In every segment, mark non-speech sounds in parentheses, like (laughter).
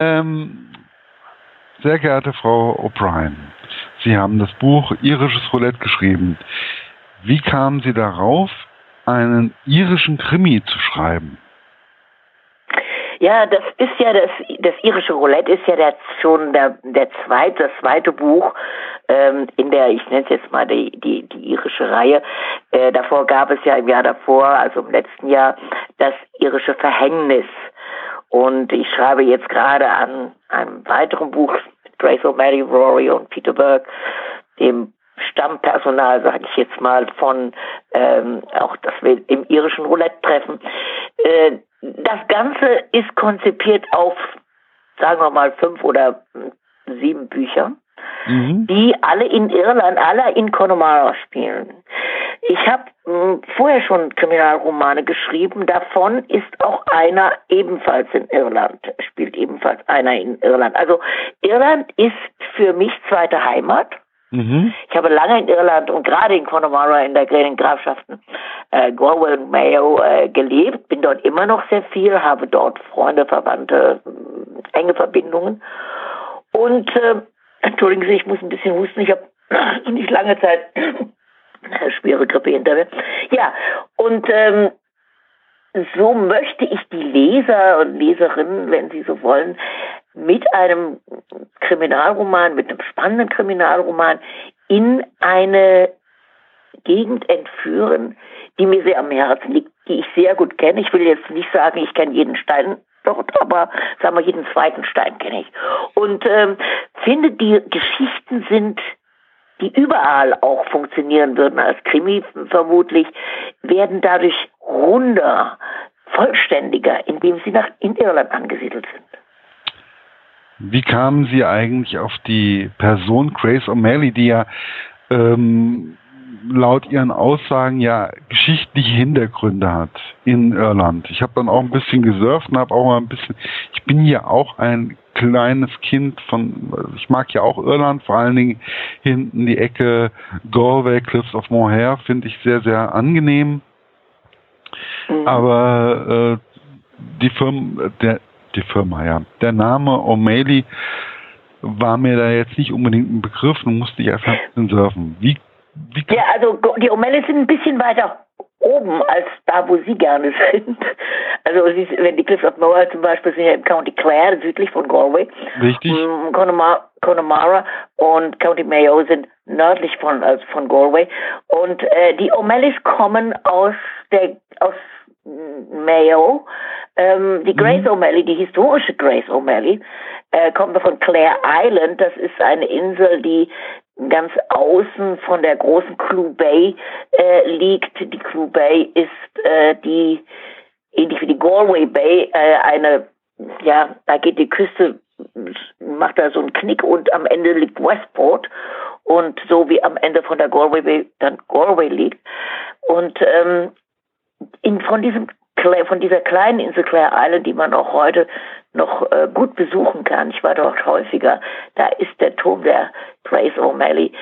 Ähm, sehr geehrte Frau O'Brien, Sie haben das Buch Irisches Roulette geschrieben. Wie kamen Sie darauf, einen irischen Krimi zu schreiben? Ja, das ist ja das, das irische Roulette ist ja der, schon der, der zweite, das zweite Buch ähm, in der, ich nenne es jetzt mal die, die, die irische Reihe. Äh, davor gab es ja im Jahr davor, also im letzten Jahr, das irische Verhängnis. Und ich schreibe jetzt gerade an einem weiteren Buch mit Grace O'Malley, Rory und Peter Burke, dem Stammpersonal, sage ich jetzt mal, von ähm, auch, dass wir im irischen Roulette treffen. Äh, das Ganze ist konzipiert auf, sagen wir mal, fünf oder sieben Bücher, mhm. die alle in Irland, alle in Connemara spielen. Ich habe hm, vorher schon Kriminalromane geschrieben. Davon ist auch einer ebenfalls in Irland, spielt ebenfalls einer in Irland. Also Irland ist für mich zweite Heimat. Mhm. Ich habe lange in Irland und gerade in Connemara in der kleinen Grafschaften äh, Galway und Mayo äh, gelebt, bin dort immer noch sehr viel, habe dort Freunde, Verwandte, äh, enge Verbindungen. Und äh, entschuldigen Sie, ich muss ein bisschen husten, ich habe (clears throat) nicht lange Zeit (laughs) schwere Grippe hinter mir. Ja, und ähm, so möchte ich die Leser und Leserinnen, wenn sie so wollen, mit einem Kriminalroman, mit einem spannenden Kriminalroman in eine Gegend entführen, die mir sehr am Herzen liegt, die ich sehr gut kenne. Ich will jetzt nicht sagen, ich kenne jeden Stein dort, aber sagen wir, jeden zweiten Stein kenne ich. Und ähm, finde, die Geschichten sind, die überall auch funktionieren würden als Krimi vermutlich, werden dadurch runder, vollständiger, indem sie nach in Irland angesiedelt sind. Wie kamen Sie eigentlich auf die Person Grace O'Malley, die ja ähm, laut Ihren Aussagen ja geschichtliche Hintergründe hat in Irland? Ich habe dann auch ein bisschen gesurft und habe auch mal ein bisschen, ich bin ja auch ein kleines Kind von, ich mag ja auch Irland, vor allen Dingen hinten die Ecke Galway, Cliffs of Moher, finde ich sehr, sehr angenehm. Mhm. Aber äh, die Firma, der, die Firma, ja. Der Name O'Malley war mir da jetzt nicht unbedingt ein Begriff und musste ich einfach surfen. Wie, wie ja, also die O'Malleys sind ein bisschen weiter oben als da, wo Sie gerne (laughs) sind. Also wenn die Cliffs of Moher zum Beispiel sind ja im County Clare, südlich von Galway. Richtig. Mm, Connemara, Connemara und County Mayo sind nördlich von, also von Galway. Und äh, die O'Malleys kommen aus der aus Mayo. Ähm, die Grace mhm. O'Malley, die historische Grace O'Malley, äh, kommt von Clare Island. Das ist eine Insel, die ganz außen von der großen Clue Bay äh, liegt. Die Clue Bay ist äh, die, ähnlich wie die Galway Bay, äh, eine, ja, da geht die Küste, macht da so einen Knick und am Ende liegt Westport und so wie am Ende von der Galway Bay dann Galway liegt. Und ähm, in, von diesem von dieser kleinen Insel Clare Island, die man auch heute noch äh, gut besuchen kann. Ich war dort häufiger. Da ist der Turm der Grace O'Malley.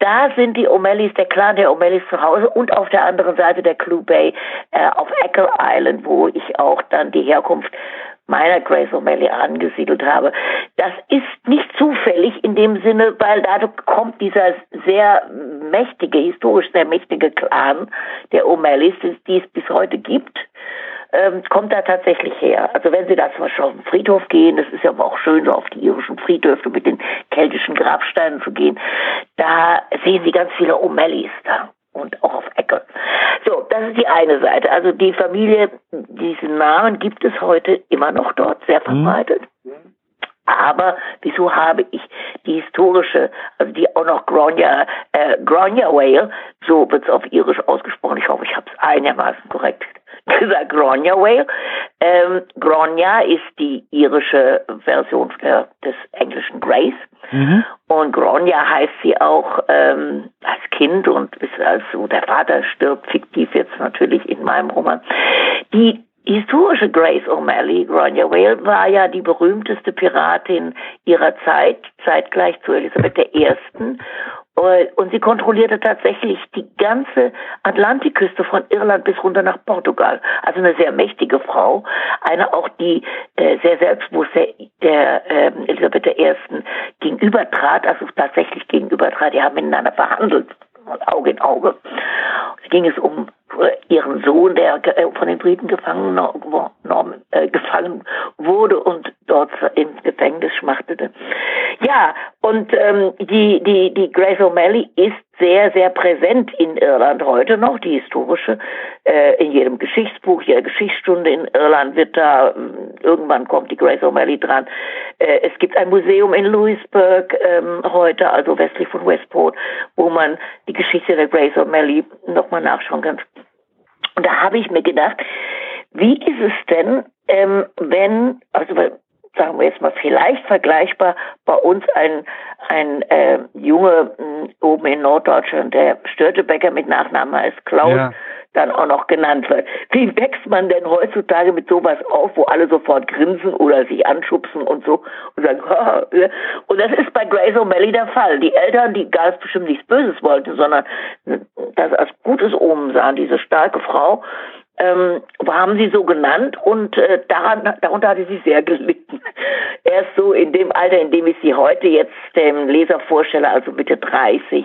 Da sind die O'Malleys, der Clan der O'Malleys zu Hause und auf der anderen Seite der Clue Bay äh, auf Echo Island, wo ich auch dann die Herkunft meiner Grace O'Malley angesiedelt habe. Das ist nicht zufällig in dem Sinne, weil dadurch kommt dieser sehr mächtige, historisch sehr mächtige Clan der O'Malleys, die es bis heute gibt, ähm, kommt da tatsächlich her. Also wenn Sie da zum Beispiel auf den Friedhof gehen, das ist ja auch schön, so auf die irischen Friedhöfe mit den keltischen Grabsteinen zu gehen, da sehen Sie ganz viele O'Malleys da und auch auf Ecke. So, das ist die eine Seite. Also die Familie, diesen Namen gibt es heute immer noch dort, sehr mhm. verbreitet. Mhm. Aber wieso habe ich die historische, also die auch noch Gronya, äh, Gronya Whale, so wird es auf Irisch ausgesprochen, ich hoffe, ich habe es einigermaßen korrekt gesagt, Gronya Whale. Ähm, Gronya ist die irische Version der, des englischen Grace. Mhm. Und Gronya heißt sie auch ähm, als Kind und bis also der Vater stirbt, fiktiv jetzt natürlich in meinem Roman. Die historische Grace O'Malley, Gronya Whale, war ja die berühmteste Piratin ihrer Zeit, zeitgleich zu Elisabeth I. Äh, und sie kontrollierte tatsächlich die ganze Atlantikküste von Irland bis runter nach Portugal. Also eine sehr mächtige Frau. Eine auch, die äh, sehr selbstbewusst der, der äh, Elisabeth I. gegenübertrat, also tatsächlich gegenübertrat. Die haben miteinander verhandelt, Auge in Auge. Es ging es um ihren Sohn, der äh, von den Briten gefangen, äh, gefangen wurde und dort ins Gefängnis schmachtete. Ja, und ähm, die, die, die Grace O'Malley ist sehr, sehr präsent in Irland heute noch, die historische, äh, in jedem Geschichtsbuch, jeder Geschichtsstunde in Irland wird da, ähm, irgendwann kommt die Grace O'Malley dran. Äh, es gibt ein Museum in Louisburg ähm, heute, also westlich von Westport, wo man die Geschichte der Grace O'Malley nochmal nachschauen kann. Und da habe ich mir gedacht, wie ist es denn, ähm, wenn, also sagen wir jetzt mal vielleicht vergleichbar, bei uns ein, ein äh, Junge mh, oben in Norddeutschland, der Störtebecker mit Nachnamen heißt Klaus, ja. dann auch noch genannt wird. Wie wächst man denn heutzutage mit sowas auf, wo alle sofort grinsen oder sich anschubsen und so und sagen, (laughs) und das ist bei Grace O'Malley der Fall. Die Eltern, die gar bestimmt nichts Böses wollten, sondern das als gutes Omen sahen, diese starke Frau, ähm, haben sie so genannt und äh, daran, darunter hatte sie sehr gelitten. (laughs) Erst so in dem Alter, in dem ich sie heute jetzt dem Leser vorstelle, also Mitte 30,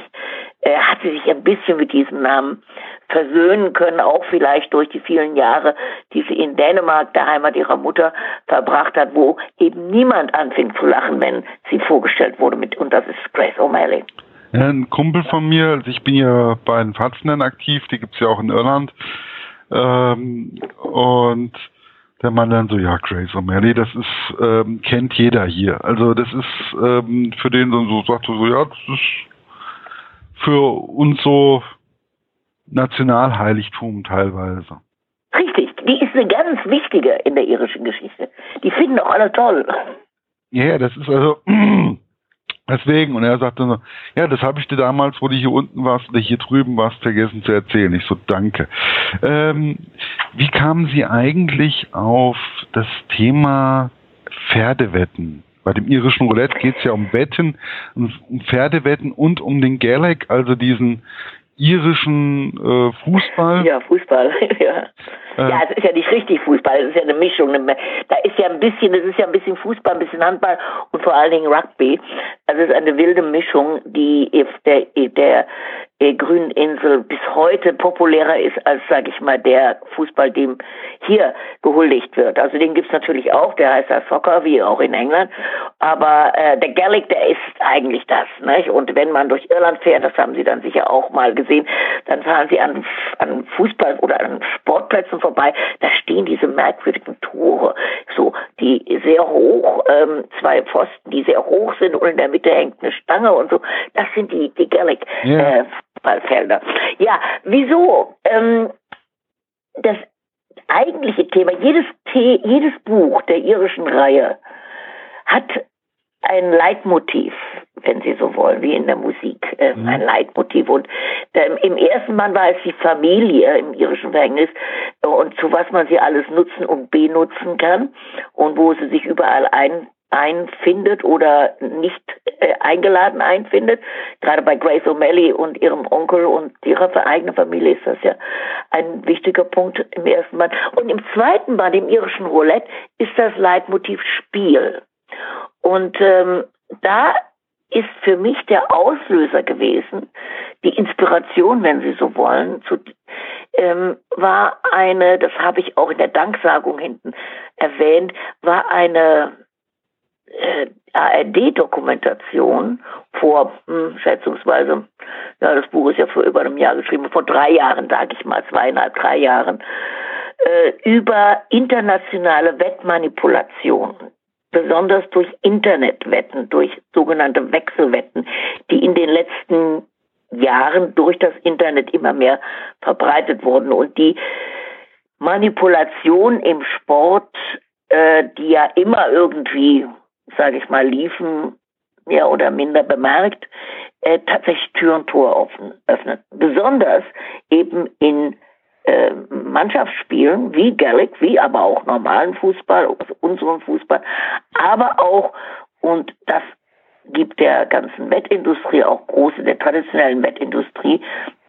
äh, hat sie sich ein bisschen mit diesem Namen versöhnen können, auch vielleicht durch die vielen Jahre, die sie in Dänemark, der Heimat ihrer Mutter, verbracht hat, wo eben niemand anfing zu lachen, wenn sie vorgestellt wurde mit, und das ist Grace O'Malley. Ein Kumpel von mir, also ich bin ja bei den Fatzenden aktiv, die gibt's ja auch in Irland, ähm, und der Mann dann so, ja, Grace O'Malley, das ist, ähm, kennt jeder hier. Also das ist ähm, für den dann so, sagte so, ja, das ist für uns so Nationalheiligtum teilweise. Richtig, die ist eine ganz wichtige in der irischen Geschichte. Die finden auch alle toll. Ja, das ist also (clears throat) Deswegen, und er sagte so, ja, das habe ich dir damals, wo du hier unten warst oder hier drüben warst, vergessen zu erzählen. Ich so, danke. Ähm, wie kamen Sie eigentlich auf das Thema Pferdewetten? Bei dem irischen Roulette geht es ja um Wetten, um Pferdewetten und um den Gaelic, also diesen irischen äh, Fußball. Ja, Fußball, (laughs) ja. Äh, ja, es ist ja nicht richtig Fußball, es ist ja eine Mischung. Da ist ja ein bisschen, es ist ja ein bisschen Fußball, ein bisschen Handball und vor allen Dingen Rugby. Also es ist eine wilde Mischung, die der, der Grünen Insel bis heute populärer ist als, sage ich mal, der Fußball, dem hier gehuldigt wird. Also den gibt's natürlich auch, der heißt ja Soccer, wie auch in England. Aber äh, der Gaelic, der ist eigentlich das. Nicht? Und wenn man durch Irland fährt, das haben Sie dann sicher auch mal gesehen, dann fahren Sie an, an Fußball oder an Sportplätzen vorbei, da stehen diese merkwürdigen Tore, so die sehr hoch, ähm, zwei Pfosten, die sehr hoch sind und in der Mitte hängt eine Stange und so. Das sind die, die Gaelic yeah. äh, Fußballfelder. Ja, wieso? Ähm, das eigentliche Thema, jedes, The jedes Buch der irischen Reihe hat ein Leitmotiv, wenn Sie so wollen, wie in der Musik, äh, mhm. ein Leitmotiv. Und ähm, im ersten Mann war es die Familie im irischen Verhängnis äh, und zu was man sie alles nutzen und benutzen kann und wo sie sich überall ein einfindet oder nicht äh, eingeladen einfindet. Gerade bei Grace O'Malley und ihrem Onkel und ihrer eigenen Familie ist das ja ein wichtiger Punkt im ersten Band. Und im zweiten Band, im irischen Roulette, ist das Leitmotiv Spiel. Und ähm, da ist für mich der Auslöser gewesen, die Inspiration, wenn Sie so wollen, zu, ähm, war eine, das habe ich auch in der Danksagung hinten erwähnt, war eine äh, ARD-Dokumentation vor hm, schätzungsweise, ja, das Buch ist ja vor über einem Jahr geschrieben, vor drei Jahren, sage ich mal, zweieinhalb, drei Jahren, äh, über internationale Wettmanipulation, besonders durch Internetwetten, durch sogenannte Wechselwetten, die in den letzten Jahren durch das Internet immer mehr verbreitet wurden und die Manipulation im Sport, äh, die ja immer irgendwie sage ich mal, liefen, mehr oder minder bemerkt, äh, tatsächlich Tür und Tor offen, öffnen. Besonders eben in äh, Mannschaftsspielen wie Gaelic, wie aber auch normalen Fußball, also unseren Fußball, aber auch, und das gibt der ganzen Wettindustrie, auch große, der traditionellen Wettindustrie,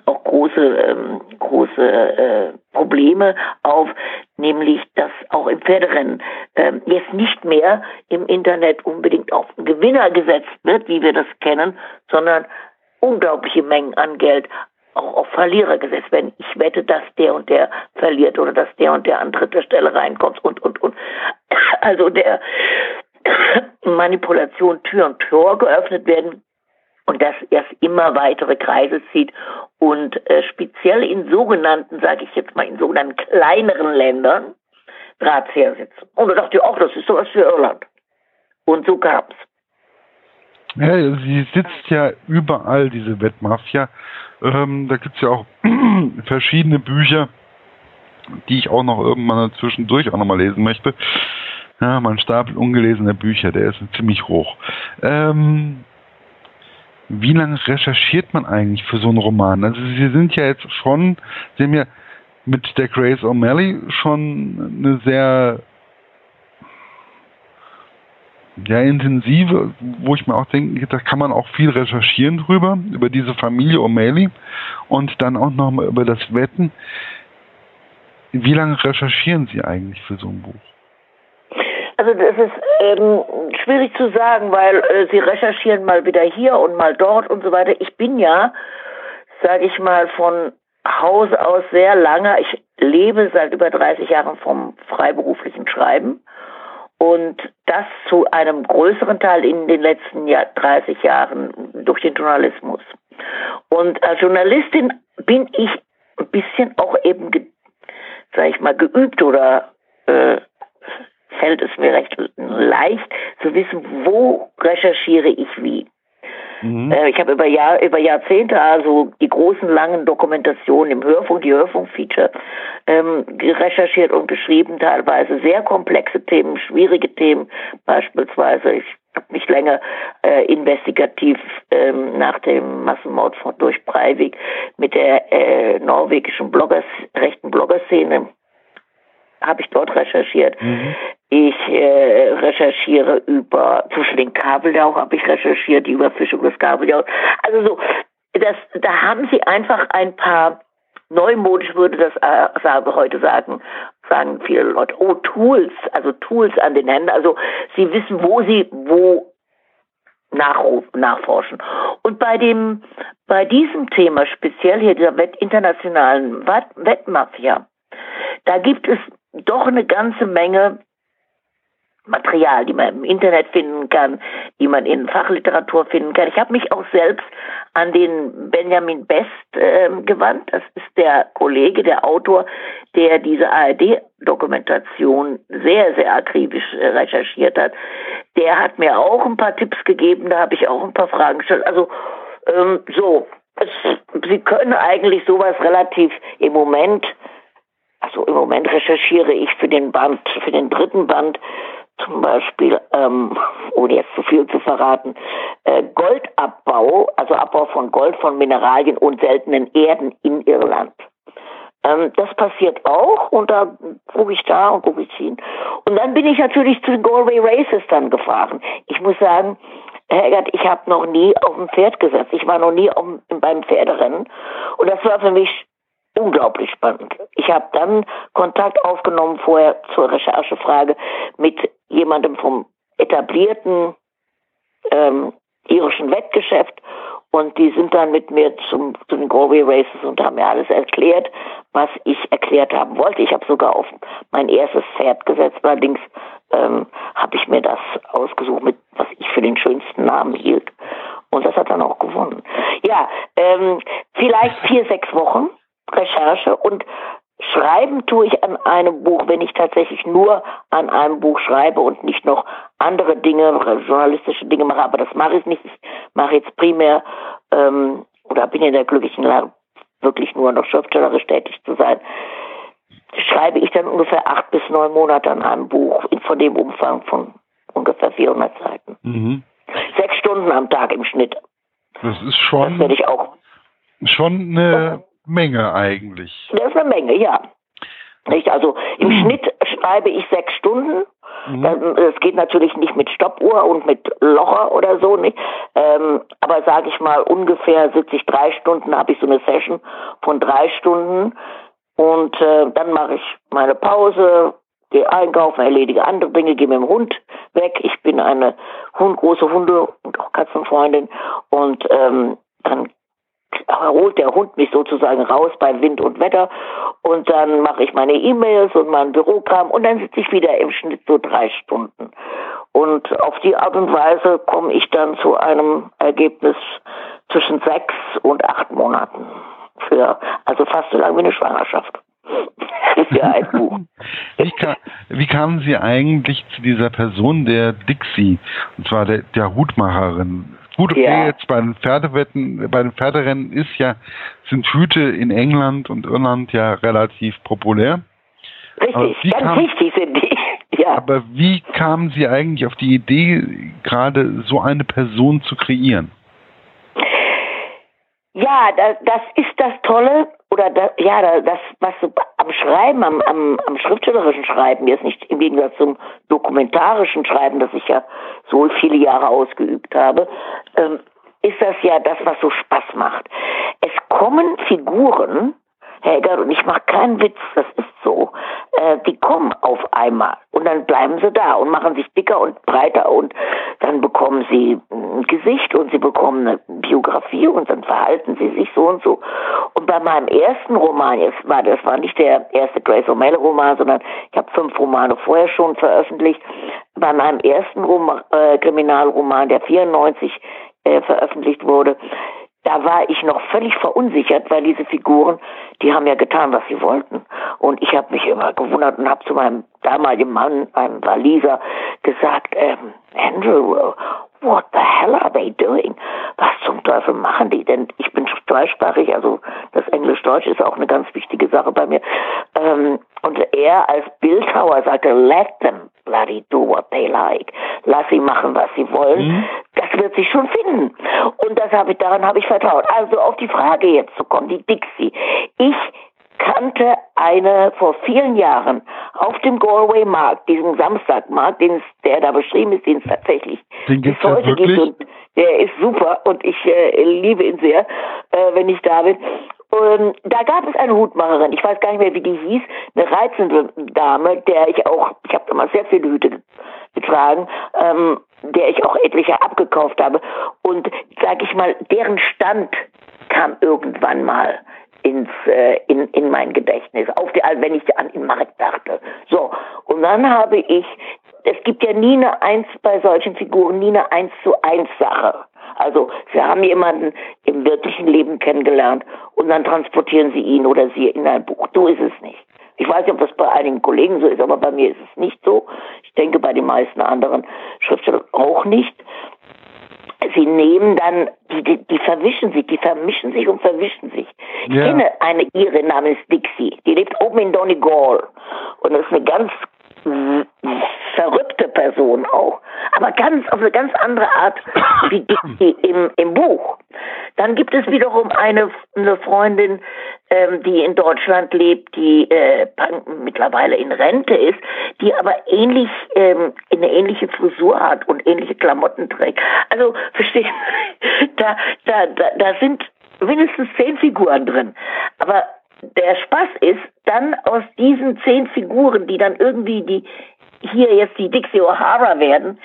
auch große, ähm, große äh, Probleme auf, nämlich dass auch im Pferderennen ähm, jetzt nicht mehr im Internet unbedingt auf einen Gewinner gesetzt wird, wie wir das kennen, sondern unglaubliche Mengen an Geld auch auf Verlierer gesetzt werden. Ich wette, dass der und der verliert oder dass der und der an dritter Stelle reinkommt und, und, und. Also der (coughs) Manipulation Tür und Tor geöffnet werden und dass erst immer weitere Kreise zieht und äh, speziell in sogenannten, sage ich jetzt mal, in sogenannten kleineren Ländern Drahtzieher sitzen. Und da dachte ich auch, das ist sowas für Irland. Und so gab's. Ja, sie sitzt ja überall, diese Wettmafia. Ähm, da gibt's ja auch (clears throat) verschiedene Bücher, die ich auch noch irgendwann zwischendurch auch nochmal lesen möchte. Ja, mein Stapel ungelesener Bücher, der ist ziemlich hoch. Ähm, wie lange recherchiert man eigentlich für so einen Roman? Also Sie sind ja jetzt schon, Sie haben ja mit der Grace O'Malley schon eine sehr ja, intensive, wo ich mir auch denke, da kann man auch viel recherchieren drüber, über diese Familie O'Malley und dann auch nochmal über das Wetten. Wie lange recherchieren Sie eigentlich für so ein Buch? Also das ist ähm, schwierig zu sagen, weil äh, sie recherchieren mal wieder hier und mal dort und so weiter. Ich bin ja, sage ich mal, von Haus aus sehr lange, ich lebe seit über 30 Jahren vom freiberuflichen Schreiben und das zu einem größeren Teil in den letzten Jahr, 30 Jahren durch den Journalismus. Und als Journalistin bin ich ein bisschen auch eben, sage ich mal, geübt oder äh, fällt es mir recht leicht zu wissen, wo recherchiere ich wie. Mhm. Äh, ich habe über, Jahr, über Jahrzehnte also die großen langen Dokumentationen im Hörfunk, die Hörfunkfeature, ähm, recherchiert und geschrieben, teilweise sehr komplexe Themen, schwierige Themen, beispielsweise ich habe mich länger äh, investigativ ähm, nach dem Massenmord von, durch Breivik mit der äh, norwegischen Bloggers, rechten Bloggerszene habe ich dort recherchiert. Mhm. Ich äh, recherchiere über, zwischen den Kabeljau habe ich recherchiert, die Überfischung des Kabeljaus. Also so, das, da haben sie einfach ein paar, neumodisch würde das äh, heute sagen, sagen viele Leute, oh, Tools, also Tools an den Händen. Also sie wissen, wo sie, wo nachforschen. Und bei dem, bei diesem Thema, speziell hier dieser Wett, internationalen Wettmafia, da gibt es doch eine ganze Menge Material, die man im Internet finden kann, die man in Fachliteratur finden kann. Ich habe mich auch selbst an den Benjamin Best äh, gewandt. Das ist der Kollege, der Autor, der diese ARD-Dokumentation sehr, sehr akribisch äh, recherchiert hat. Der hat mir auch ein paar Tipps gegeben, da habe ich auch ein paar Fragen gestellt. Also ähm, so, es, Sie können eigentlich sowas relativ im Moment also im Moment recherchiere ich für den Band, für den dritten Band zum Beispiel, ähm, ohne jetzt zu viel zu verraten, äh, Goldabbau, also Abbau von Gold, von Mineralien und seltenen Erden in Irland. Ähm, das passiert auch und da gucke ich da und gucke ich hin. Und dann bin ich natürlich zu den Galway Races dann gefahren. Ich muss sagen, Herrgott, ich habe noch nie auf ein Pferd gesetzt. Ich war noch nie auf, beim Pferderennen. Und das war für mich unglaublich spannend. Ich habe dann Kontakt aufgenommen vorher zur Recherchefrage mit jemandem vom etablierten ähm, irischen Wettgeschäft und die sind dann mit mir zum, zu den Galway Races und haben mir alles erklärt, was ich erklärt haben wollte. Ich habe sogar auf mein erstes Pferd gesetzt, allerdings ähm, habe ich mir das ausgesucht, mit was ich für den schönsten Namen hielt. Und das hat dann auch gewonnen. Ja, ähm, vielleicht vier, sechs Wochen Recherche und Schreiben tue ich an einem Buch, wenn ich tatsächlich nur an einem Buch schreibe und nicht noch andere Dinge, journalistische Dinge mache. Aber das mache ich nicht. Ich mache jetzt primär ähm, oder bin in der glücklichen Lage, wirklich nur noch schriftstellerisch tätig zu sein. Schreibe ich dann ungefähr acht bis neun Monate an einem Buch von dem Umfang von ungefähr 400 Seiten. Mhm. Sechs Stunden am Tag im Schnitt. Das ist schon. Das werde ich auch. Schon eine Menge eigentlich. Das ist eine Menge, ja. Nicht? Also im hm. Schnitt schreibe ich sechs Stunden Mhm. Es geht natürlich nicht mit Stoppuhr und mit Locher oder so, nicht. Ähm, aber sage ich mal, ungefähr sitze ich drei Stunden, habe ich so eine Session von drei Stunden und äh, dann mache ich meine Pause, gehe einkaufen, erledige andere Dinge, gehe mit dem Hund weg. Ich bin eine Hund, große Hunde- und auch Katzenfreundin und ähm, dann holt der Hund mich sozusagen raus bei Wind und Wetter und dann mache ich meine E-Mails und mein Bürokram und dann sitze ich wieder im Schnitt so drei Stunden. Und auf die Art und Weise komme ich dann zu einem Ergebnis zwischen sechs und acht Monaten. Für, also fast so lange wie eine Schwangerschaft. (laughs) Für ein Buch. Wie, kam, wie kamen Sie eigentlich zu dieser Person der Dixie, und zwar der, der Hutmacherin? Gut, okay, ja. jetzt bei den Pferdewetten, bei den Pferderennen ist ja, sind Hüte in England und Irland ja relativ populär. Richtig, ganz kam, richtig sind die. (laughs) Ja. Aber wie kamen Sie eigentlich auf die Idee, gerade so eine Person zu kreieren? Ja, das, das ist das Tolle oder das, ja, das, was am Schreiben, am, am, am schriftstellerischen Schreiben, jetzt nicht im Gegensatz zum dokumentarischen Schreiben, das ich ja so viele Jahre ausgeübt habe, ähm, ist das ja das, was so Spaß macht. Es kommen Figuren, Eggert, und ich mache keinen Witz, das ist so, äh, die kommen auf einmal und dann bleiben sie da und machen sich dicker und breiter und dann bekommen sie ein Gesicht und sie bekommen eine Biografie und dann verhalten sie sich so und so. Und bei meinem ersten Roman, jetzt war das war nicht der erste Grace O'Malley Roman, sondern ich habe fünf Romane vorher schon veröffentlicht. Bei meinem ersten Roman, äh, Kriminalroman, der 94 äh, veröffentlicht wurde, da war ich noch völlig verunsichert, weil diese Figuren, die haben ja getan, was sie wollten. Und ich habe mich immer gewundert und habe zu meinem damaligen Mann, einem Waliser, gesagt, ähm, Andrew, what the hell are they doing? Was zum Teufel machen die denn? Ich bin zweisprachig, also das Englisch-Deutsch ist auch eine ganz wichtige Sache bei mir. Ähm, und er als Bildhauer sagte, let them bloody do what they like. Lass sie machen, was sie wollen. Mhm. Wird sich schon finden. Und das habe ich, daran habe ich vertraut. Also auf die Frage jetzt zu kommen, die Dixie. Ich kannte eine vor vielen Jahren auf dem Galway Markt, diesem Samstagmarkt, den es, der da beschrieben ist, den es tatsächlich den bis heute gibt und der ist super und ich äh, liebe ihn sehr, äh, wenn ich da bin. Und da gab es eine Hutmacherin, ich weiß gar nicht mehr, wie die hieß, eine reizende Dame, der ich auch, ich habe immer sehr viele Hüte getragen, ähm, der ich auch etliche abgekauft habe. Und sag ich mal, deren Stand kam irgendwann mal ins, äh, in, in mein Gedächtnis, auf die, wenn ich an den Markt dachte. So, und dann habe ich, es gibt ja nie eine Eins bei solchen Figuren, nie eine Eins zu Eins Sache. Also Sie haben jemanden im wirklichen Leben kennengelernt und dann transportieren Sie ihn oder sie in ein Buch. So ist es nicht. Ich weiß nicht, ob das bei einigen Kollegen so ist, aber bei mir ist es nicht so. Ich denke bei den meisten anderen Schriftstellern auch nicht sie nehmen dann, die, die, die, verwischen sich, die vermischen sich und verwischen sich. Ich ja. kenne eine Irin namens Dixie, die lebt oben in Donegal und das ist eine ganz verrückte Person auch, aber ganz auf eine ganz andere Art wie Dixie im, im Buch. Dann gibt es wiederum eine, eine Freundin, ähm, die in Deutschland lebt, die äh, mittlerweile in Rente ist, die aber ähnlich ähm, eine ähnliche Frisur hat und ähnliche Klamotten trägt. Also verstehen, (laughs) da, da, da, da sind mindestens zehn Figuren drin. Aber der Spaß ist, dann aus diesen zehn Figuren, die dann irgendwie die hier jetzt die Dixie O'Hara werden,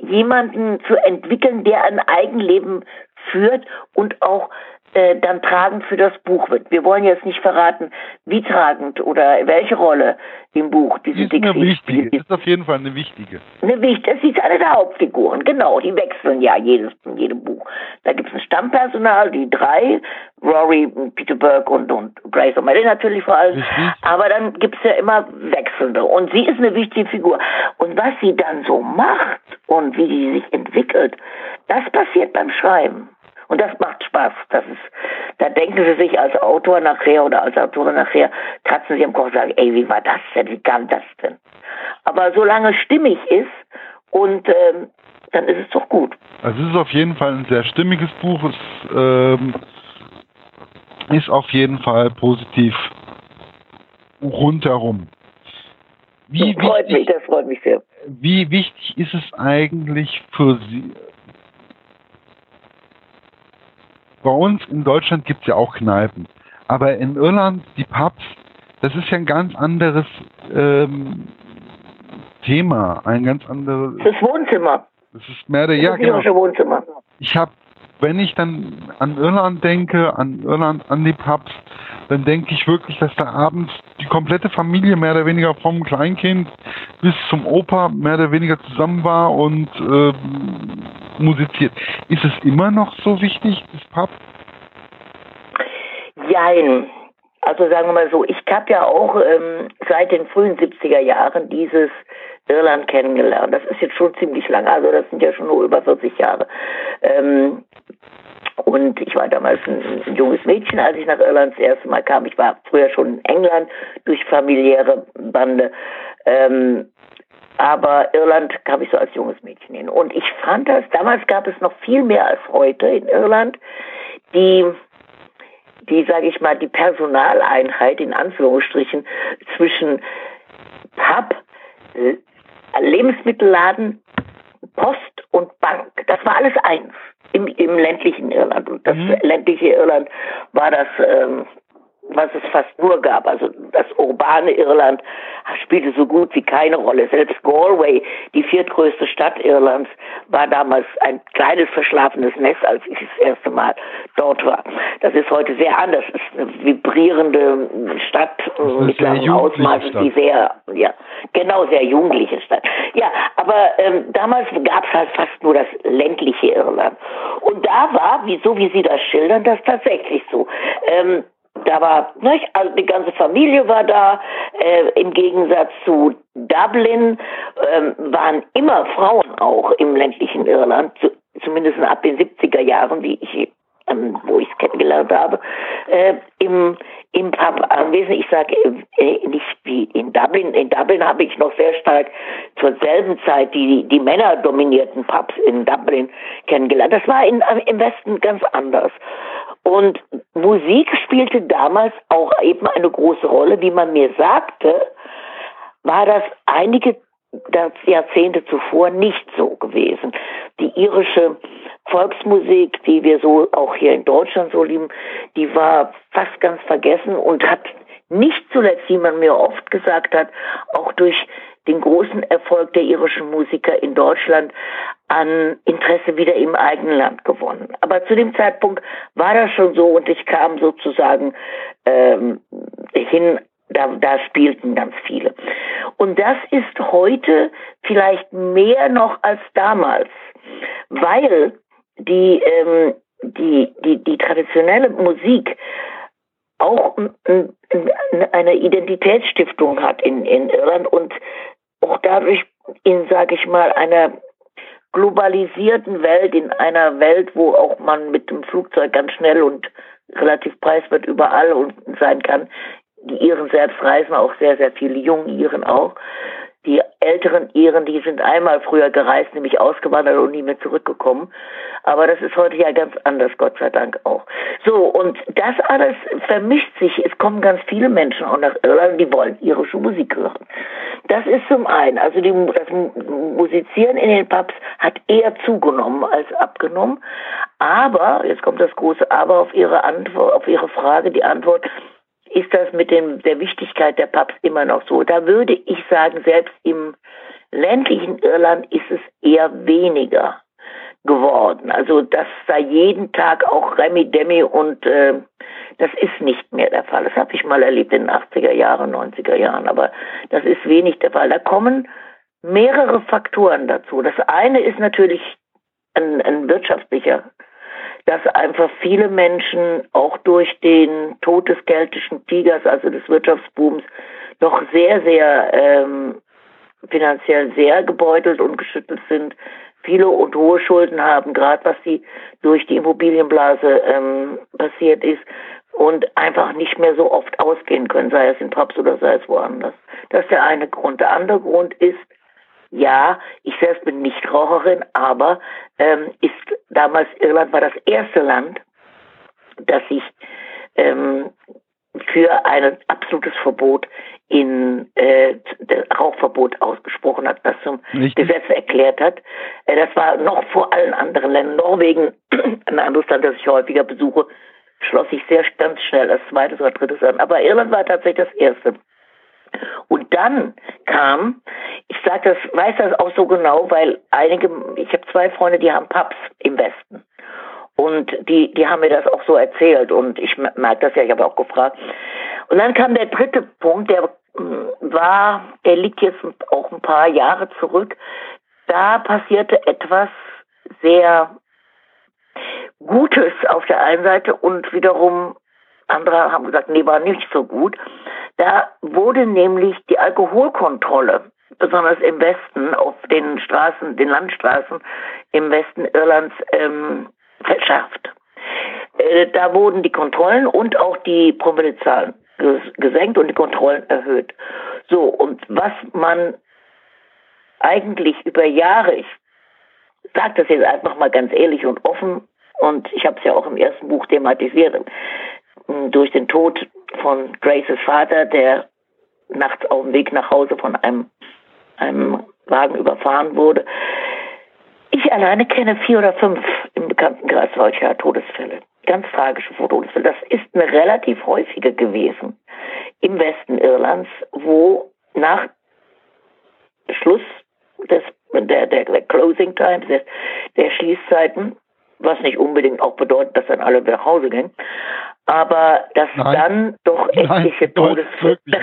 jemanden zu entwickeln, der ein Eigenleben führt und auch äh, dann tragend für das Buch wird. Wir wollen jetzt nicht verraten, wie tragend oder welche Rolle im Buch diese ist Dixie eine wichtige. Spielt. ist auf jeden Fall eine wichtige. Eine wichtige. Das ist eine der Hauptfiguren, genau. Die wechseln ja jedes in jedem Buch. Da gibt es ein Stammpersonal, die drei, Rory, Peter Burke und, und Grace O'Malley natürlich vor allem. Richtig. Aber dann gibt es ja immer wechselnde. Und sie ist eine wichtige Figur. Und was sie dann so macht und wie sie sich entwickelt, das passiert beim Schreiben. Und das macht Spaß. Das ist, da denken sie sich als Autor nachher oder als Autorin nachher, kratzen sie am Kopf und sagen, ey, wie war das denn? Wie kam das denn? Aber solange stimmig ist und ähm, dann ist es doch gut. Also es ist auf jeden Fall ein sehr stimmiges Buch. Es ähm, ist auf jeden Fall positiv rundherum. Wie, das freut mich, das freut mich sehr. wie wichtig ist es eigentlich für Sie? Bei uns in Deutschland gibt es ja auch Kneipen, aber in Irland die Pubs, das ist ja ein ganz anderes ähm, Thema, ein ganz anderes. Das Wohnzimmer. Das ist mehr der das ja genau. Wohnzimmer. Ich habe, wenn ich dann an Irland denke, an Irland, an die Pubs, dann denke ich wirklich, dass da abends die komplette Familie mehr oder weniger vom Kleinkind bis zum Opa mehr oder weniger zusammen war und äh, musiziert. Ist es immer noch so wichtig, das Pub? Jein. Also sagen wir mal so, ich habe ja auch ähm, seit den frühen 70er Jahren dieses Irland kennengelernt. Das ist jetzt schon ziemlich lange, also das sind ja schon nur über 40 Jahre. Ähm, und ich war damals ein, junges Mädchen, als ich nach Irland das erste Mal kam. Ich war früher schon in England durch familiäre Bande. Ähm, aber Irland kam ich so als junges Mädchen hin. Und ich fand das, damals gab es noch viel mehr als heute in Irland, die, die, sage ich mal, die Personaleinheit in Anführungsstrichen zwischen Pub, Lebensmittelladen, Post und Bank. Das war alles eins im, im ländlichen Irland. Und das mhm. ländliche Irland war das, ähm, was es fast nur gab. Also das urbane Irland spielte so gut wie keine Rolle. Selbst Galway, die viertgrößte Stadt Irlands, war damals ein kleines verschlafenes Nest, als ich das erste Mal dort war. Das ist heute sehr anders. Es ist eine vibrierende Stadt mit langem Ausmaß, die sehr, ja, genau, sehr jugendliche Stadt. Ja, aber ähm, damals gab es halt fast nur das ländliche Irland. Und da war, wie, so wie Sie das schildern, das tatsächlich so. Ähm, da war, nicht, also die ganze Familie war da. Äh, Im Gegensatz zu Dublin ähm, waren immer Frauen auch im ländlichen Irland, zu, zumindest ab den 70er Jahren, wie ich ähm, wo ich es kennengelernt habe, äh, im, im Pub anwesend. Ich sage äh, nicht wie in Dublin. In Dublin habe ich noch sehr stark zur selben Zeit die, die Männer dominierten Pubs in Dublin kennengelernt. Das war in, im Westen ganz anders. Und Musik spielte damals auch eben eine große Rolle. Wie man mir sagte, war das einige Jahrzehnte zuvor nicht so gewesen. Die irische Volksmusik, die wir so auch hier in Deutschland so lieben, die war fast ganz vergessen und hat nicht zuletzt, wie man mir oft gesagt hat, auch durch den großen Erfolg der irischen Musiker in Deutschland an Interesse wieder im eigenen Land gewonnen. Aber zu dem Zeitpunkt war das schon so und ich kam sozusagen ähm, hin, da, da spielten ganz viele. Und das ist heute vielleicht mehr noch als damals, weil die, ähm, die, die, die traditionelle Musik auch eine Identitätsstiftung hat in, in Irland und auch dadurch in, sage ich mal, einer globalisierten Welt, in einer Welt, wo auch man mit dem Flugzeug ganz schnell und relativ preiswert überall sein kann. Die Iren selbst reisen auch sehr, sehr viele junge Iren auch. Die älteren Iren, die sind einmal früher gereist, nämlich ausgewandert und nie mehr zurückgekommen. Aber das ist heute ja ganz anders, Gott sei Dank auch. So, und das alles vermischt sich. Es kommen ganz viele Menschen auch nach Irland, die wollen irische Musik hören. Das ist zum einen, also die, das Musizieren in den Pubs hat eher zugenommen als abgenommen. Aber, jetzt kommt das große Aber auf Ihre Antwort, auf Ihre Frage, die Antwort, ist das mit dem, der Wichtigkeit der Pubs immer noch so. Da würde ich sagen, selbst im ländlichen Irland ist es eher weniger geworden. Also dass da jeden Tag auch Remi Demi und äh, das ist nicht mehr der Fall. Das habe ich mal erlebt in den 80er Jahren, 90er Jahren, aber das ist wenig der Fall. Da kommen mehrere Faktoren dazu. Das eine ist natürlich ein, ein wirtschaftlicher dass einfach viele Menschen auch durch den Tod des keltischen Tigers, also des Wirtschaftsbooms, noch sehr, sehr ähm, finanziell sehr gebeutelt und geschüttelt sind. Viele und hohe Schulden haben, gerade was die durch die Immobilienblase ähm, passiert ist und einfach nicht mehr so oft ausgehen können, sei es in Paps oder sei es woanders. Das ist der eine Grund. Der andere Grund ist, ja, ich selbst bin nicht Raucherin, aber ähm, ist damals Irland war das erste Land, das sich ähm, für ein absolutes Verbot in äh, Rauchverbot ausgesprochen hat, das zum Richtig. Gesetz erklärt hat. Äh, das war noch vor allen anderen Ländern. Norwegen, (clears throat) ein anderes Land, das ich häufiger besuche, schloss sich sehr ganz schnell als zweites oder drittes an. Aber Irland war tatsächlich das erste. Und dann kam, ich sage das, weiß das auch so genau, weil einige, ich habe zwei Freunde, die haben Pubs im Westen. Und die, die haben mir das auch so erzählt und ich merke das ja, ich habe auch gefragt. Und dann kam der dritte Punkt, der hm, war, der liegt jetzt auch ein paar Jahre zurück. Da passierte etwas sehr Gutes auf der einen Seite und wiederum andere haben gesagt, nee, war nicht so gut. Da wurde nämlich die Alkoholkontrolle, besonders im Westen, auf den Straßen, den Landstraßen im Westen Irlands ähm, verschärft. Äh, da wurden die Kontrollen und auch die Promillezahlen gesenkt und die Kontrollen erhöht. So, und was man eigentlich über Jahre, ich sage das jetzt einfach mal ganz ehrlich und offen, und ich habe es ja auch im ersten Buch thematisiert, durch den Tod von Graces Vater, der nachts auf dem Weg nach Hause von einem, einem Wagen überfahren wurde. Ich alleine kenne vier oder fünf im Bekanntenkreis solcher Todesfälle. Ganz tragische Todesfälle. Das ist eine relativ häufige gewesen im Westen Irlands, wo nach Schluss des, der, der, der Closing Times, der, der Schließzeiten, was nicht unbedingt auch bedeutet, dass dann alle nach Hause gehen, aber dass Nein. dann doch etliche Todesfälle (laughs)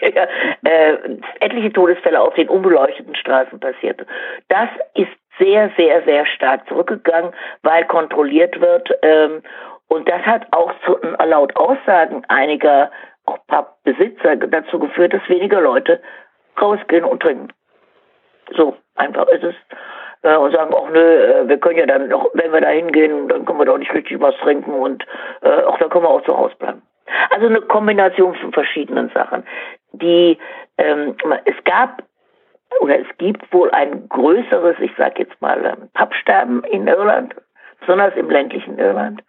ja, äh, etliche Todesfälle auf den unbeleuchteten Straßen passierte. Das ist sehr, sehr, sehr stark zurückgegangen, weil kontrolliert wird. Ähm, und das hat auch zu, laut Aussagen einiger auch Pubbesitzer dazu geführt, dass weniger Leute rausgehen und trinken. So einfach ist es. Äh, und sagen, ach nö, äh, wir können ja dann noch, wenn wir da hingehen, dann können wir doch nicht richtig was trinken und äh, auch dann können wir auch zu Hause bleiben. Also eine Kombination von verschiedenen Sachen. Die ähm, es gab oder es gibt wohl ein größeres, ich sage jetzt mal, ähm, Pappsterben in Irland, besonders im ländlichen Irland.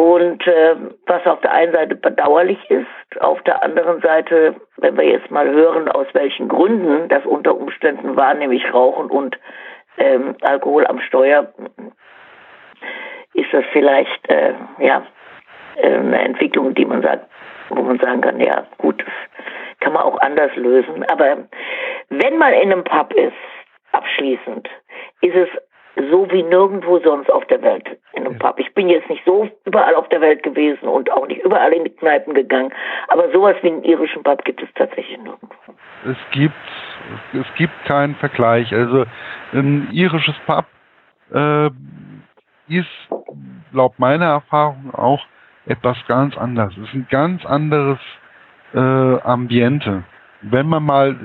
Und äh, was auf der einen Seite bedauerlich ist, auf der anderen Seite, wenn wir jetzt mal hören, aus welchen Gründen das unter Umständen war, nämlich Rauchen und ähm, Alkohol am Steuer, ist das vielleicht äh, ja eine Entwicklung, die man sagt, wo man sagen kann, ja gut, das kann man auch anders lösen. Aber wenn man in einem Pub ist, abschließend, ist es so wie nirgendwo sonst auf der Welt in einem Pub. Ich bin jetzt nicht so überall auf der Welt gewesen und auch nicht überall in die Kneipen gegangen, aber sowas wie einen irischen Pub gibt es tatsächlich nirgendwo. Es gibt, es gibt keinen Vergleich. Also ein irisches Pub äh, ist, laut meiner Erfahrung auch, etwas ganz anderes. Es ist ein ganz anderes äh, Ambiente. Wenn man mal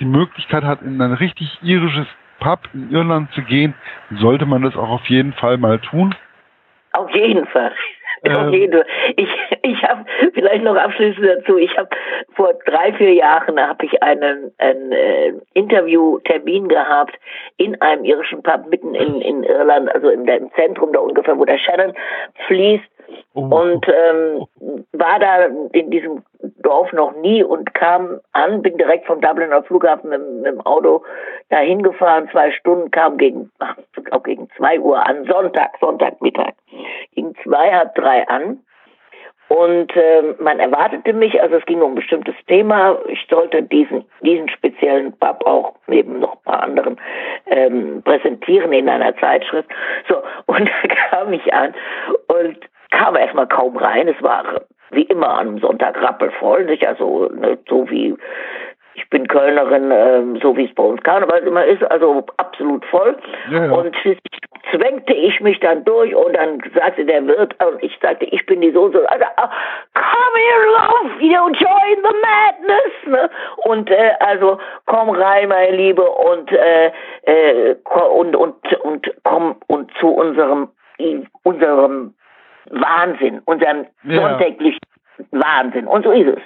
die Möglichkeit hat, in ein richtig irisches Pub in Irland zu gehen, sollte man das auch auf jeden Fall mal tun. Auf jeden Fall. (laughs) Ähm, Ich, ich habe vielleicht noch abschließend dazu. Ich habe vor drei, vier Jahren habe ich einen, einen äh, Interviewtermin gehabt in einem irischen Pub mitten in, in Irland, also im, im Zentrum da ungefähr, wo der Shannon fließt. Oh. Und ähm, war da in diesem Dorf noch nie und kam an, bin direkt vom Dubliner Flughafen mit, mit dem Auto dahin gefahren, zwei Stunden, kam gegen, auch gegen zwei Uhr an, Sonntag, Sonntagmittag, gegen zwei, halb drei an. Und äh, man erwartete mich, also es ging um ein bestimmtes Thema. Ich sollte diesen, diesen speziellen Pub auch neben noch ein paar anderen ähm, präsentieren in einer Zeitschrift. So, (laughs) und da kam ich an und kam erstmal kaum rein. Es war wie immer an einem Sonntag rappelvoll, nicht? Also ne, so wie ich bin Kölnerin, ähm, so wie es bei uns Karneval immer ist, also absolut voll. Ja, ja. Und schließlich zwängte ich mich dann durch und dann sagte der Wirt, und ich sagte, ich bin die Soße, also, uh, come here, love, you join the madness. Ne? Und äh, also komm rein, meine Liebe, und äh, äh, und und und komm und zu unserem unserem Wahnsinn, unseren ja. sonntäglichen Wahnsinn. Und so ist es.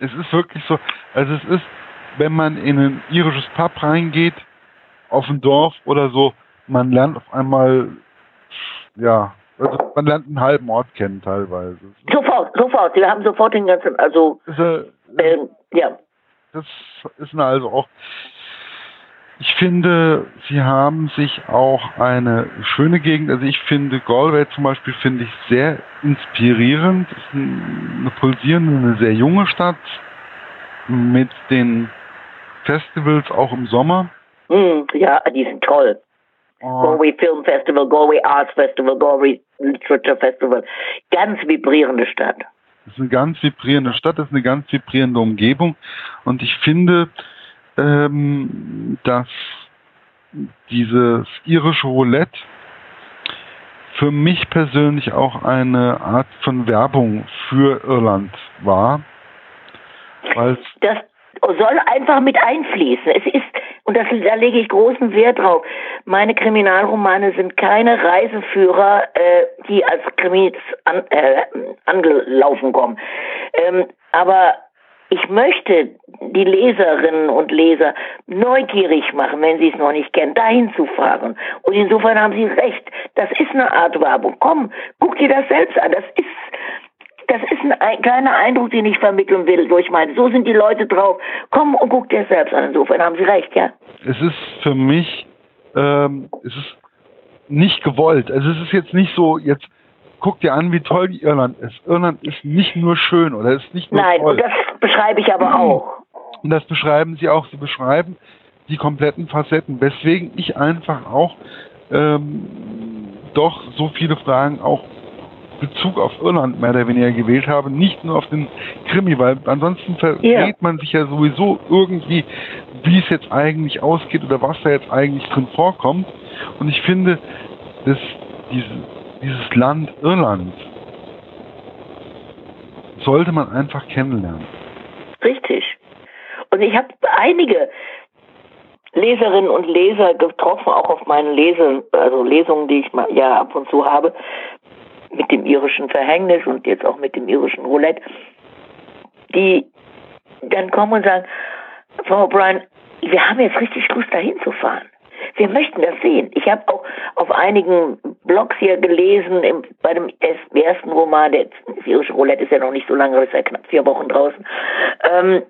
Es ist wirklich so, also es ist, wenn man in ein irisches Pub reingeht, auf ein Dorf oder so, man lernt auf einmal, ja, also man lernt einen halben Ort kennen teilweise. Sofort, sofort. Wir haben sofort den ganzen, also Ist, äh, ja. Das ist also auch. Ich finde, sie haben sich auch eine schöne Gegend, also ich finde Galway zum Beispiel finde ich sehr inspirierend. Es ist eine pulsierende, eine sehr junge Stadt mit den Festivals auch im Sommer. Mm, ja, die sind toll. Oh, Galway Film Festival, Galway Arts Festival, Galway Literature Festival. Ganz vibrierende Stadt. Es ist eine ganz vibrierende Stadt, es ist eine ganz vibrierende Umgebung und ich finde, ähm, dass dieses irische Roulette für mich persönlich auch eine Art von Werbung für Irland war, weil Das soll einfach mit einfließen. Es ist, und das, da lege ich großen Wert drauf, meine Kriminalromane sind keine Reiseführer, äh, die als Krimis an, äh, angelaufen kommen. Ähm, aber ich möchte die Leserinnen und Leser neugierig machen, wenn sie es noch nicht kennen, dahin zu fahren. Und insofern haben Sie recht. Das ist eine Art Werbung. Komm, guck dir das selbst an. Das ist, das ist ein, ein kleiner Eindruck, den ich vermitteln will durch meine. So sind die Leute drauf. Komm und guck dir es selbst an. Insofern haben Sie recht, ja. es ist für mich, ähm, es ist nicht gewollt. Also es ist jetzt nicht so, jetzt guck dir an, wie toll Irland ist. Irland ist nicht nur schön oder ist nicht nur Nein, toll. und das beschreibe ich aber auch. Und das beschreiben sie auch. Sie beschreiben die kompletten Facetten, weswegen ich einfach auch ähm, doch so viele Fragen auch Bezug auf Irland mehr oder weniger gewählt habe, nicht nur auf den Krimi, weil ansonsten verrät Ja. man sich ja sowieso irgendwie, wie es jetzt eigentlich ausgeht oder was da jetzt eigentlich drin vorkommt. Und ich finde, dass diese, dieses Land Irland sollte man einfach kennenlernen. Richtig. Und ich habe einige Leserinnen und Leser getroffen, auch auf meinen Lesen, also Lesungen, die ich ja ab und zu habe, mit dem irischen Verhängnis und jetzt auch mit dem irischen Roulette, die dann kommen und sagen, Frau O'Brien, wir haben jetzt richtig Lust, dahin zu fahren. Wir möchten das sehen. Ich habe auch auf einigen Blogs hier gelesen, im, bei dem ersten- Roman, der das irische Roulette ist ja noch nicht so lange, ist ja knapp vier Wochen draußen. Ähm,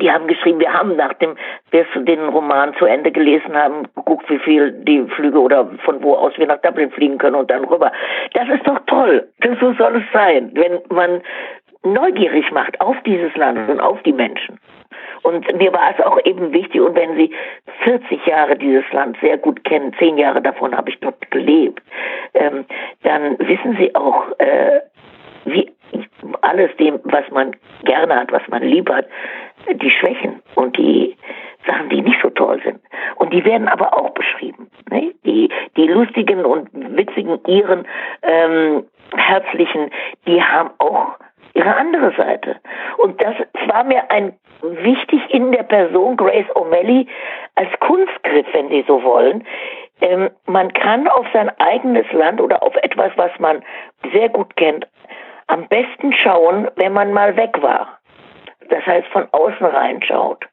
die haben geschrieben, wir haben nachdem wir den Roman zu Ende gelesen haben, geguckt, wie viel die Flüge oder von wo aus wir nach Dublin fliegen können und dann rüber. Das ist doch toll. Das, so soll es sein, wenn man neugierig macht auf dieses Land und auf die Menschen. Und mir war es auch eben wichtig, und wenn Sie 40 Jahre dieses Land sehr gut kennen, zehn Jahre davon habe ich dort gelebt, ähm, dann wissen Sie auch, äh, wie alles dem, was man gerne hat, was man lieb hat, die Schwächen und die Sachen, die nicht so toll sind. Und die werden aber auch beschrieben. Ne? Die, die lustigen und witzigen Iren, ähm, herzlichen, die haben auch ihre andere Seite. Und das war mir ein wichtig in der Person Grace O'Malley als Kunstgriff, wenn Sie so wollen. Ähm, man kann auf sein eigenes Land oder auf etwas, was man sehr gut kennt, am besten schauen, wenn man mal weg war. Das heißt, von außen reinschaut.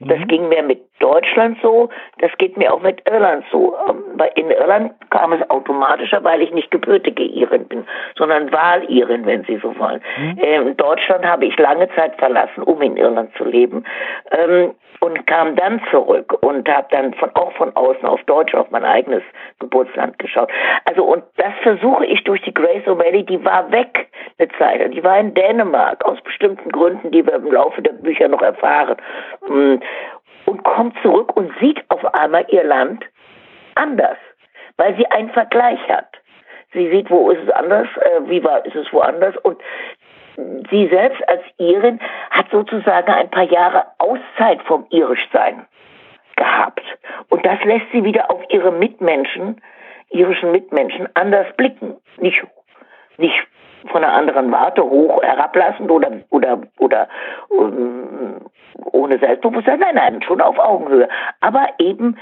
Das ging mir mit Deutschland so, das geht mir auch mit Irland so. Ähm, in Irland kam es automatischer, weil ich nicht gebürtige Irin bin, sondern Wahlirin, wenn Sie so wollen. Ähm, Deutschland habe ich lange Zeit verlassen, um in Irland zu leben. Ähm, und kam dann zurück und habe dann von, auch von außen auf Deutsch, auf mein eigenes Geburtsland geschaut. Also und das versuche ich durch die Grace O'Malley, die war weg eine Zeit, die war in Dänemark aus bestimmten Gründen, die wir im Laufe der Bücher noch erfahren, Mm, und kommt zurück und sieht auf einmal ihr Land anders, weil sie einen Vergleich hat. Sie sieht, wo ist es anders, äh, wie war ist es woanders und sie selbst als Irin hat sozusagen ein paar Jahre Auszeit vom Irischsein gehabt. Und das lässt sie wieder auf ihre Mitmenschen, irischen Mitmenschen, anders blicken. Nicht, nicht von einer anderen Warte hoch herablassend oder, oder, oder um, ohne Selbstbewusstsein. Nein, nein, schon auf Augenhöhe. Aber eben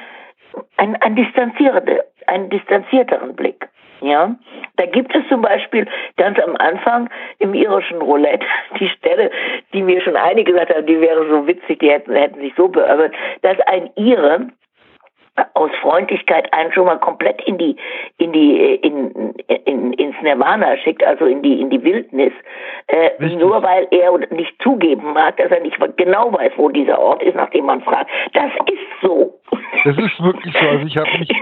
ein, ein distanzierende, einen distanzierteren Blick. Ja, da gibt es zum Beispiel ganz am Anfang im irischen Roulette (laughs) die Stelle, die mir schon einige gesagt haben, die wäre so witzig, die hätten, hätten sich so beömmert, dass ein Ire aus Freundlichkeit einen schon mal komplett in die in die in, in ins Nirvana schickt, also in die in die Wildnis, äh, nur weil er nicht zugeben mag, dass er nicht genau weiß, wo dieser Ort ist, nachdem man fragt. Das ist so. Das ist wirklich so. Also ich habe mich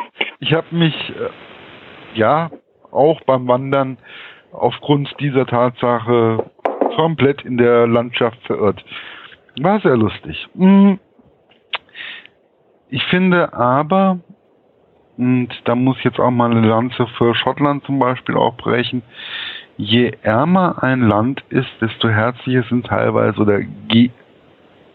ich habe mich äh, ja auch beim Wandern aufgrund dieser Tatsache komplett in der Landschaft verirrt. War sehr lustig. Mhm. Ich finde aber, und da muss ich jetzt auch mal eine Lanze für Schottland zum Beispiel auch brechen, je ärmer ein Land ist, desto herzlicher sind teilweise oder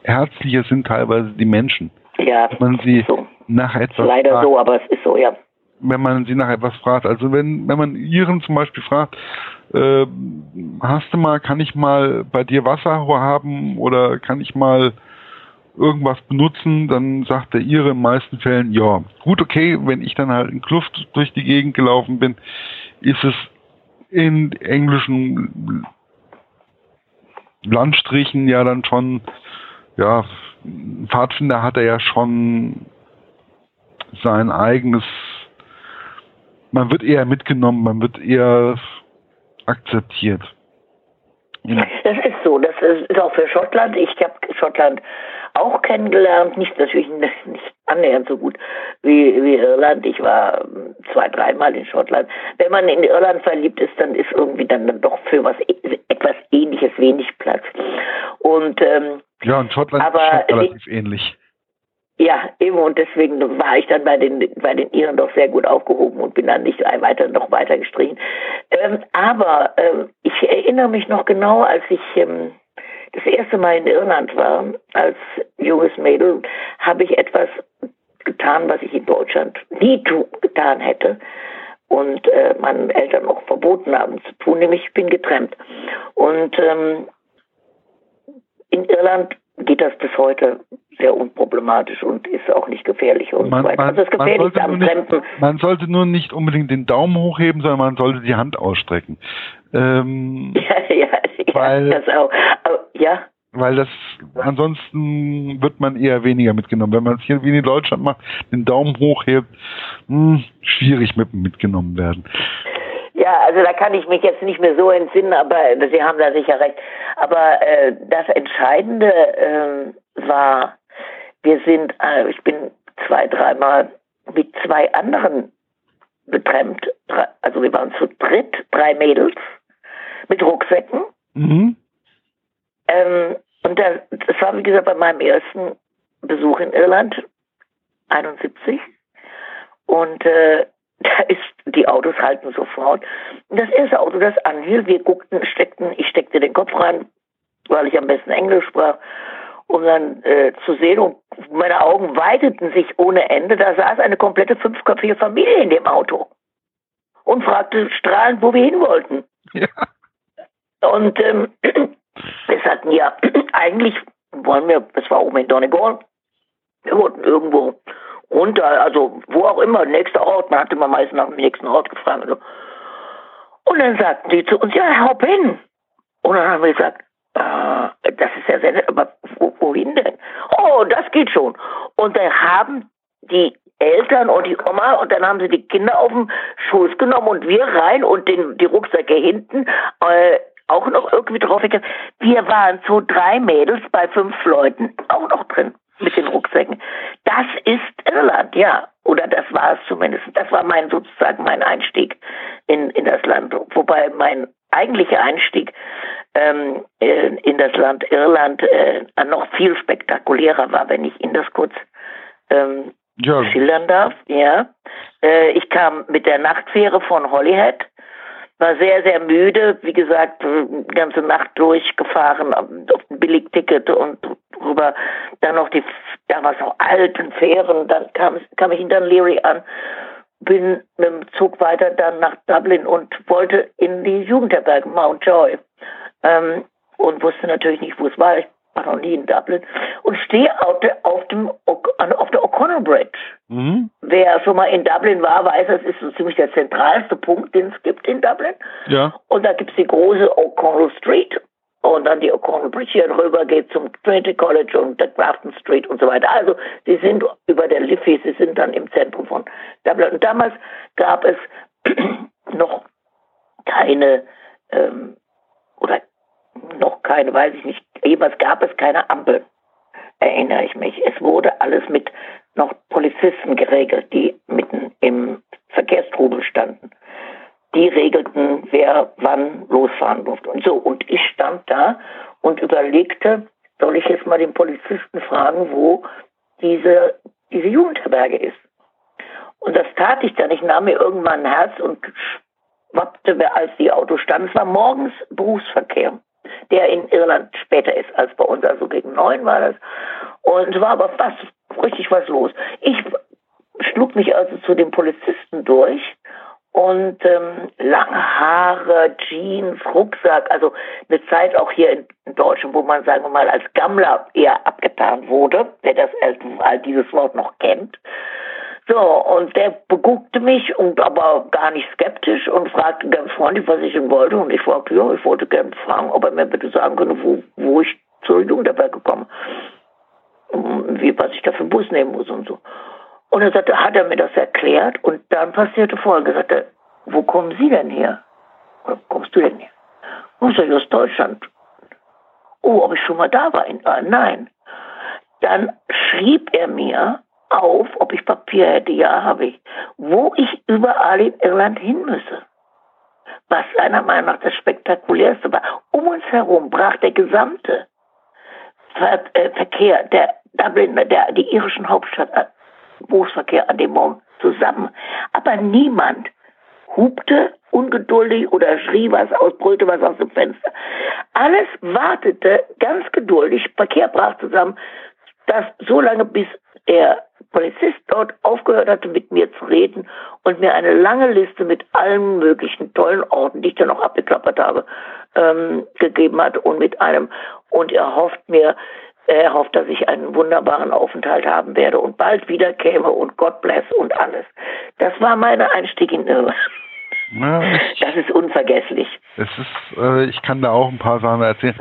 herzlicher sind teilweise die Menschen. Ja, wenn man sie so. nach etwas leider fragt, so, aber es ist so, ja. Wenn man sie nach etwas fragt, also wenn wenn man ihren zum Beispiel fragt, äh, hast du mal, kann ich mal bei dir Wasser haben oder kann ich mal irgendwas benutzen, dann sagt der Ihre in meisten Fällen, ja, gut, okay, wenn ich dann halt in Kluft durch die Gegend gelaufen bin, ist es in englischen Landstrichen ja dann schon, ja, Pfadfinder hat er ja schon sein eigenes, man wird eher mitgenommen, man wird eher akzeptiert. Das ist so, das ist auch für Schottland. Ich habe Schottland auch kennengelernt, nicht natürlich (laughs) nicht annähernd so gut wie, wie Irland. Ich war ähm, zwei, dreimal in Schottland. Wenn man in Irland verliebt ist, dann ist irgendwie dann doch für was etwas Ähnliches wenig Platz. Und ähm, ja, und Schottland aber, ist relativ ähnlich. Ja, eben und deswegen war ich dann bei den bei den Iren doch sehr gut aufgehoben und bin dann nicht weiter noch weiter gestrichen. Ähm, aber ähm, ich erinnere mich noch genau, als ich ähm, das erste Mal in Irland war, als junges Mädel, habe ich etwas getan, was ich in Deutschland nie getan hätte und äh, meinen Eltern auch verboten haben zu tun, nämlich ich bin getrennt. Und ähm, in Irland geht das bis heute sehr unproblematisch und ist auch nicht gefährlich und man, so weiter. Also das Gefährlichste am nicht, Man sollte nur nicht unbedingt den Daumen hochheben, sondern man sollte die Hand ausstrecken. Ähm, (laughs) ja, ja, weil, ja, das auch. Aber, ja. Weil das ansonsten wird man eher weniger mitgenommen. Wenn man es hier wie in Deutschland macht, den Daumen hochhebt, mh, hm, schwierig mit mitgenommen werden. Ja, also da kann ich mich jetzt nicht mehr so entsinnen, aber Sie haben da sicher recht. Aber äh, das Entscheidende äh, war, wir sind, äh, ich bin zwei, dreimal mit zwei anderen getrennt. Also wir waren zu dritt, drei Mädels mit Rucksäcken. Mhm. Ähm, und das, das war, wie gesagt, bei meinem ersten Besuch in Irland, 71. Und äh, da ist, die Autos halten sofort. Das erste Auto, das anhielt, wir guckten, steckten, ich steckte den Kopf rein, weil ich am besten Englisch sprach, um dann äh, zu sehen und meine Augen weiteten sich ohne Ende. Da saß eine komplette fünfköpfige Familie in dem Auto und fragte strahlend, wo wir hin wollten. Ja. Und ähm, (clears throat) wir sagten, ja, (clears throat) eigentlich wollen wir, das war oben in Donegal, wir wollten irgendwo runter, also wo auch immer, nächster Ort, man hatte immer meist nach dem nächsten Ort gefragt. Also. Und dann sagten die zu uns, ja, hopp hin. Und dann haben wir gesagt, äh, das ist ja sehr aber wo, wohin denn? Oh, das geht schon. Und dann haben die Eltern und die Oma und dann haben sie die Kinder auf den Schoß genommen und wir rein und den, die Rucksäcke hinten äh, auch noch irgendwie drauf. Wir waren so drei Mädels bei fünf Leuten auch noch drin mit den Rucksäcken. Das ist Irland, ja. Oder das war es zumindest. Das war mein sozusagen mein Einstieg in, in das Land. Wobei mein eigentlicher Einstieg ähm, in das Land Irland äh, noch viel spektakulärer war, wenn ich Ihnen das kurz ähm, ja. schildern darf. Ja, äh, ich kam mit der Nachtfähre von Holyhead war sehr, sehr müde, wie gesagt, ganze Nacht durchgefahren auf ein Billigticket und rüber. Dann noch die damals noch alten Fähren, dann kam, kam ich in Dunleary an, bin mit dem Zug weiter dann nach Dublin und wollte in die Jugendherberge Mountjoy. Ähm, und wusste natürlich nicht, wo es war. Ich war noch nie in Dublin und stehe auf, der, auf, dem, auf der O'Connell Bridge. Mhm. Wer schon mal in Dublin war, weiß, das ist so ziemlich der zentralste Punkt, den es gibt in Dublin. Ja. Und da gibt es die große O'Connell Street. und dann die O'Connell Bridge hier rüber geht zum Trinity College und der Grafton Street und so weiter. Also sie sind über der Liffey, sie sind dann im Zentrum von Dublin. Und damals gab es (clears throat) noch keine ähm, oder noch keine, weiß ich nicht, jeweils gab es keine Ampel, erinnere ich mich. Es wurde alles mit noch Polizisten geregelt, die mitten im Verkehrstrubel standen die regelten, wer wann losfahren durfte und so. Und ich stand da und überlegte, soll ich jetzt mal den Polizisten fragen, wo diese, diese Jugendherberge ist. Und das tat ich dann. Ich nahm mir irgendwann ein Herz und schwappte, als die Autos standen. Es war morgens Berufsverkehr, der in Irland später ist als bei uns, also gegen neun war das. Und war aber fast richtig was los. Ich schlug mich also zu den Polizisten durch und ähm, lange Haare, Jeans, Rucksack, also eine Zeit auch hier in, in Deutschland, wo man, sagen wir mal, als Gammler eher abgetan wurde, wer das all dieses Wort noch kennt. So, und der beguckte mich und aber gar nicht skeptisch und fragte ganz freundlich, was ich ihm wollte. Und ich fragte, ja, ich wollte gerne fragen, ob er mir bitte sagen könnte, wo, wo ich zur Jugendherberge komme. Wie, was ich da für einen Bus nehmen muss und so. Und er sagte, hat er mir das erklärt und dann passierte folgendes. Sagte, wo kommen Sie denn her? Wo kommst du denn her? Und ich aus Deutschland. Oh, ob ich schon mal da war? In, nein. Dann schrieb er mir auf, ob ich Papier hätte. Ja, habe ich. Wo ich überall in Irland hin müsse. Was seiner Meinung nach das Spektakulärste war. Um uns herum brach der gesamte Ver äh, Verkehr der Dublin, der, die irischen Hauptstadt Berufsverkehr an dem Morgen zusammen. Aber niemand hupte ungeduldig oder schrie was aus, brüllte was aus dem Fenster. Alles wartete ganz geduldig, Verkehr brach zusammen, dass so lange bis der Polizist dort aufgehört hatte, mit mir zu reden und mir eine lange Liste mit allen möglichen tollen Orten, die ich dann noch abgeklappert habe, ähm, gegeben hat und mit einem, und er hofft mir, er hofft, dass ich einen wunderbaren Aufenthalt haben werde und bald wieder käme und God bless und alles. Das war mein Einstieg in Irland. Ja, (laughs) das ist unvergesslich. Es ist, äh, ich kann da auch ein paar Sachen erzählen.